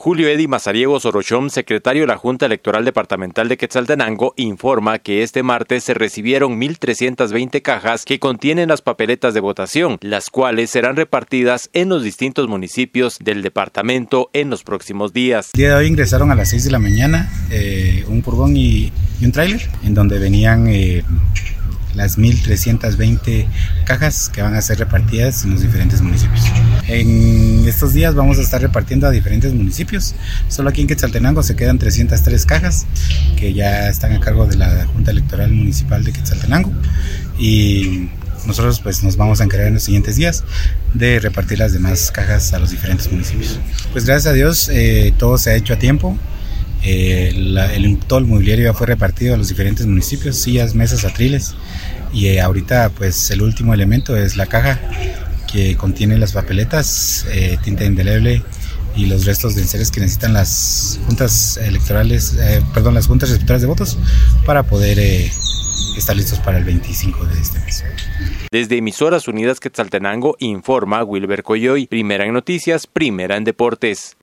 Julio Edi Mazariego Sorochón, secretario de la Junta Electoral Departamental de Quetzaltenango, informa que este martes se recibieron 1.320 cajas que contienen las papeletas de votación, las cuales serán repartidas en los distintos municipios del departamento en los próximos días. El día de hoy ingresaron a las 6 de la mañana eh, un furgón y, un tráiler, en donde venían eh, las 1.320 cajas que van a ser repartidas en los diferentes municipios. En estos días vamos a estar repartiendo a diferentes municipios. Solo aquí en Quetzaltenango se quedan 303 cajas que ya están a cargo de la Junta Electoral Municipal de Quetzaltenango y nosotros pues nos vamos a encargar en los siguientes días de repartir las demás cajas a los diferentes municipios. Pues gracias a Dios eh, todo se ha hecho a tiempo. Eh, el, todo el mobiliario ya fue repartido a los diferentes municipios, sillas, mesas, atriles y eh, ahorita pues el último elemento es la caja que contiene las papeletas, eh, tinta indeleble y los restos de enseres que necesitan las juntas electorales, perdón, las juntas receptoras de votos para poder estar listos para el 25 de este mes. Desde Emisoras Unidas Quetzaltenango informa Wilber Coyoy, primera en noticias, primera en deportes.